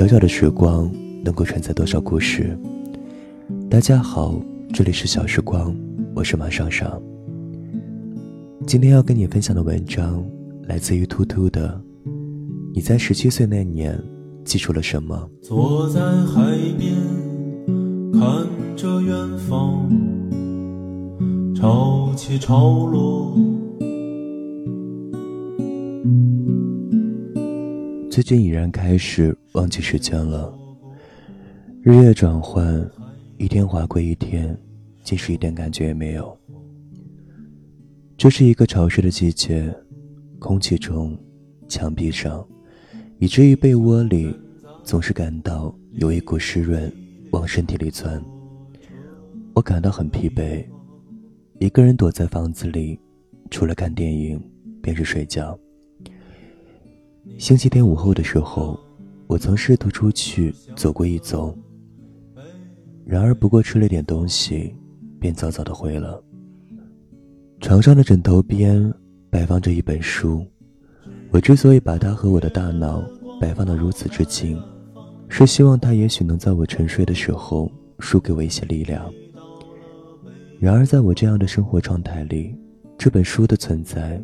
小小的时光能够承载多少故事？大家好，这里是小时光，我是马尚尚。今天要跟你分享的文章来自于突突的。你在十七岁那年记住了什么？坐在海边，看着远方，潮起潮落。最近已然开始忘记时间了，日夜转换，一天划过一天，即使一点感觉也没有。这是一个潮湿的季节，空气中，墙壁上。以至于被窝里，总是感到有一股湿润往身体里钻。我感到很疲惫，一个人躲在房子里，除了看电影，便是睡觉。星期天午后的时候，我曾试图出去走过一走，然而不过吃了点东西，便早早的回了。床上的枕头边摆放着一本书。我之所以把它和我的大脑摆放得如此之近，是希望它也许能在我沉睡的时候输给我一些力量。然而，在我这样的生活状态里，这本书的存在，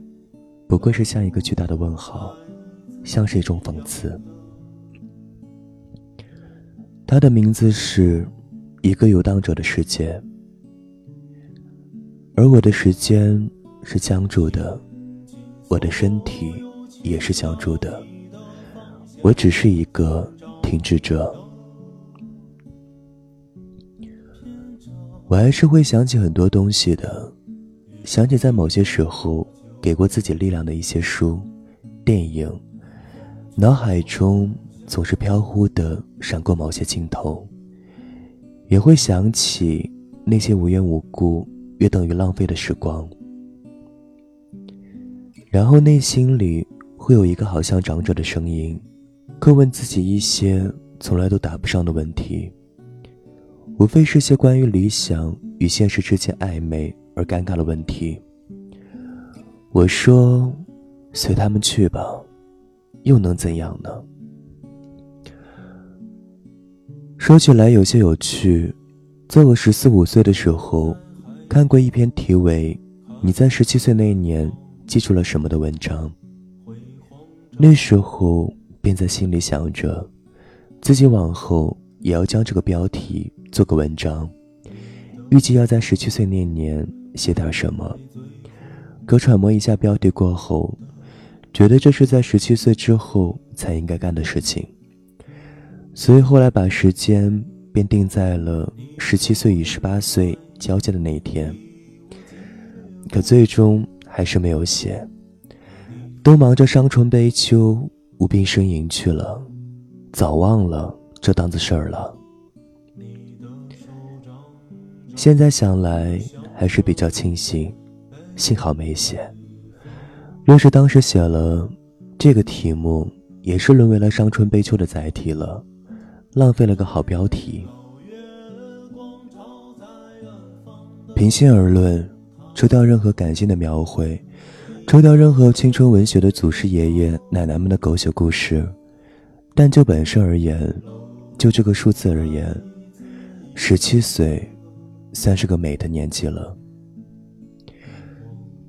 不过是像一个巨大的问号，像是一种讽刺。他的名字是《一个游荡者的世界》，而我的时间是僵住的，我的身体。也是僵住的，我只是一个停滞者。我还是会想起很多东西的，想起在某些时候给过自己力量的一些书、电影，脑海中总是飘忽的闪过某些镜头，也会想起那些无缘无故约等于浪费的时光，然后内心里。会有一个好像长者的声音，叩问自己一些从来都答不上的问题，无非是些关于理想与现实之间暧昧而尴尬的问题。我说：“随他们去吧，又能怎样呢？”说起来有些有趣，在我十四五岁的时候，看过一篇题为《你在十七岁那一年记住了什么》的文章。那时候便在心里想着，自己往后也要将这个标题做个文章，预计要在十七岁那年写点什么。可揣摩一下标题过后，觉得这是在十七岁之后才应该干的事情，所以后来把时间便定在了十七岁与十八岁交界的那一天。可最终还是没有写。都忙着伤春悲秋、无病呻吟去了，早忘了这档子事儿了。现在想来还是比较庆幸，幸好没写。若是当时写了，这个题目也是沦为了伤春悲秋的载体了，浪费了个好标题。平心而论，抽掉任何感性的描绘。抽掉任何青春文学的祖师爷爷奶奶们的狗血故事，但就本身而言，就这个数字而言，十七岁，算是个美的年纪了。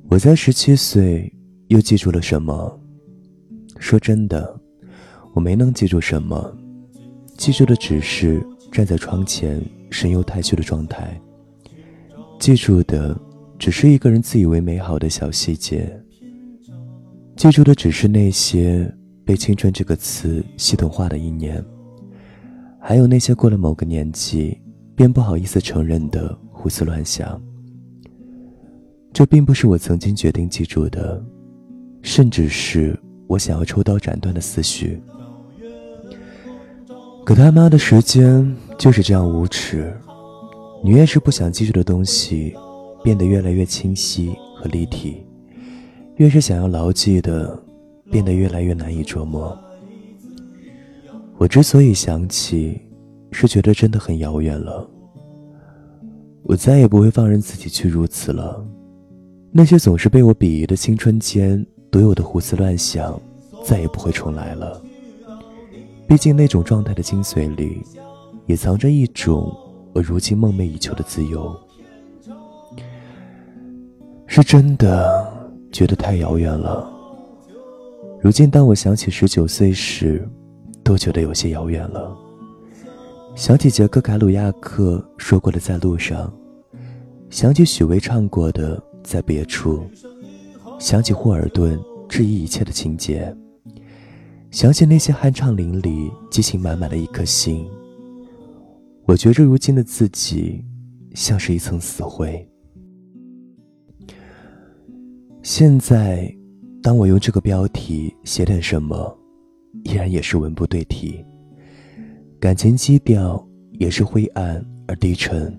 我在十七岁又记住了什么？说真的，我没能记住什么，记住的只是站在窗前神游太虚的状态。记住的只是一个人自以为美好的小细节。记住的只是那些被“青春”这个词系统化的一年，还有那些过了某个年纪便不好意思承认的胡思乱想。这并不是我曾经决定记住的，甚至是我想要抽刀斩断的思绪。可他妈的时间就是这样无耻，你越是不想记住的东西，变得越来越清晰和立体。越是想要牢记的，变得越来越难以琢磨。我之所以想起，是觉得真的很遥远了。我再也不会放任自己去如此了。那些总是被我鄙夷的青春间独有的胡思乱想，再也不会重来了。毕竟那种状态的精髓里，也藏着一种我如今梦寐以求的自由。是真的觉得太遥远了。如今，当我想起十九岁时，都觉得有些遥远了。想起杰克·凯鲁亚克说过的“在路上”，想起许巍唱过的“在别处”，想起霍尔顿质疑一切的情节，想起那些酣畅淋漓、激情满满的一颗心。我觉着如今的自己，像是一层死灰。现在，当我用这个标题写点什么，依然也是文不对题，感情基调也是灰暗而低沉，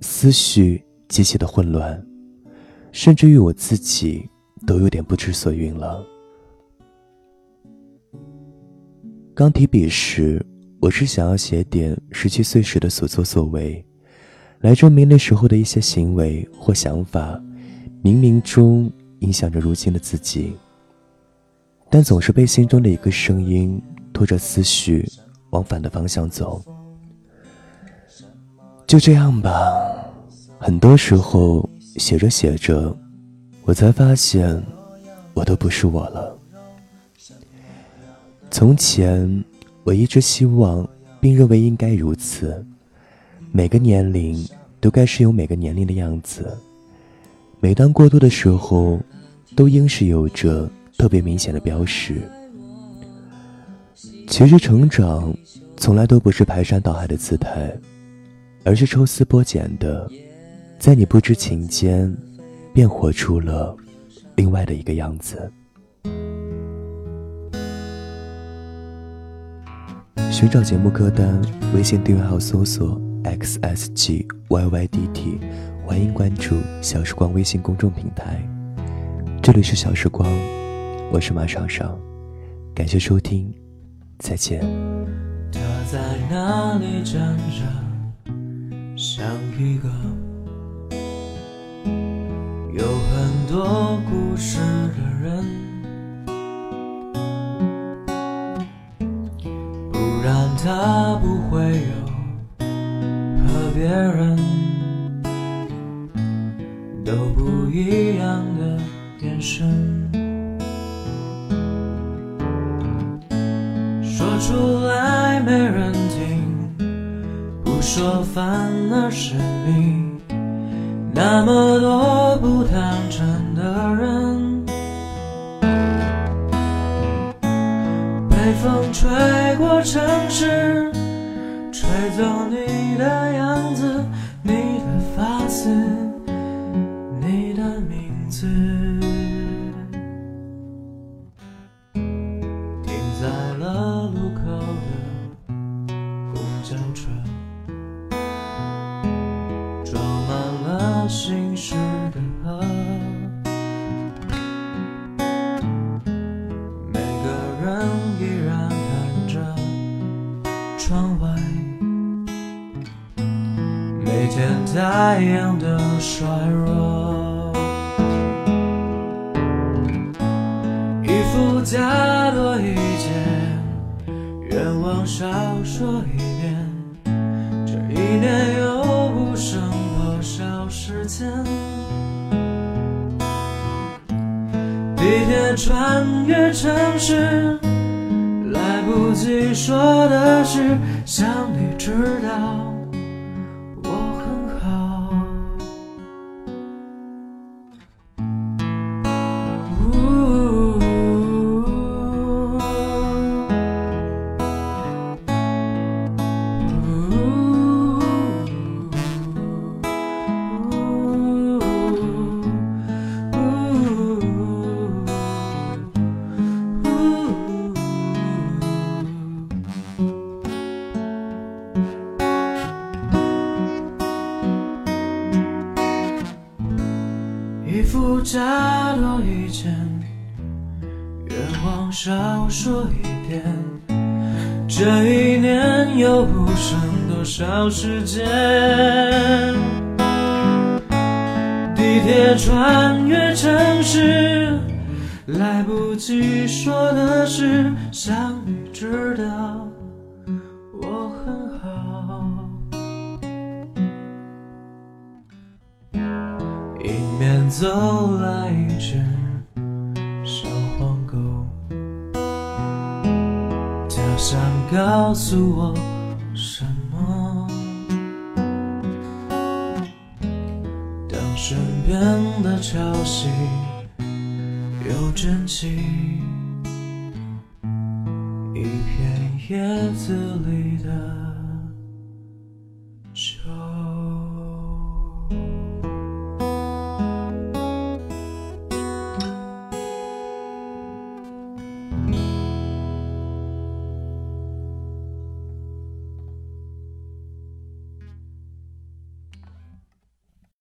思绪极其的混乱，甚至于我自己都有点不知所云了。刚提笔时，我是想要写点十七岁时的所作所为，来证明那时候的一些行为或想法。冥冥中影响着如今的自己，但总是被心中的一个声音拖着思绪往反的方向走。就这样吧，很多时候写着写着，我才发现我都不是我了。从前我一直希望并认为应该如此，每个年龄都该是有每个年龄的样子。每当过渡的时候，都应是有着特别明显的标识。其实成长从来都不是排山倒海的姿态，而是抽丝剥茧的，在你不知情间，便活出了另外的一个样子。寻找节目歌单，微信订阅号搜索 xsgyydT。欢迎关注小时光微信公众平台，这里是小时光，我是马少少，感谢收听，再见。他在哪里站着，像一个有很多故事的人，不然他不会有和别人。都不一样的眼神，说出来没人听，不说反而是你。那么多不坦诚的人，被风吹过城市，吹走你的样子，你的发丝。见太阳的衰弱，一副假多一件，愿望少说一点。这一年又不剩多少时间？地铁穿越城市，来不及说的是，想你知道。加多一件，愿望少说一点。这一年又不剩多少时间？地铁穿越城市，来不及说的是相遇。知道走来一只小黄狗，它想告诉我什么？当身边的潮汐又卷起。一片叶子里的。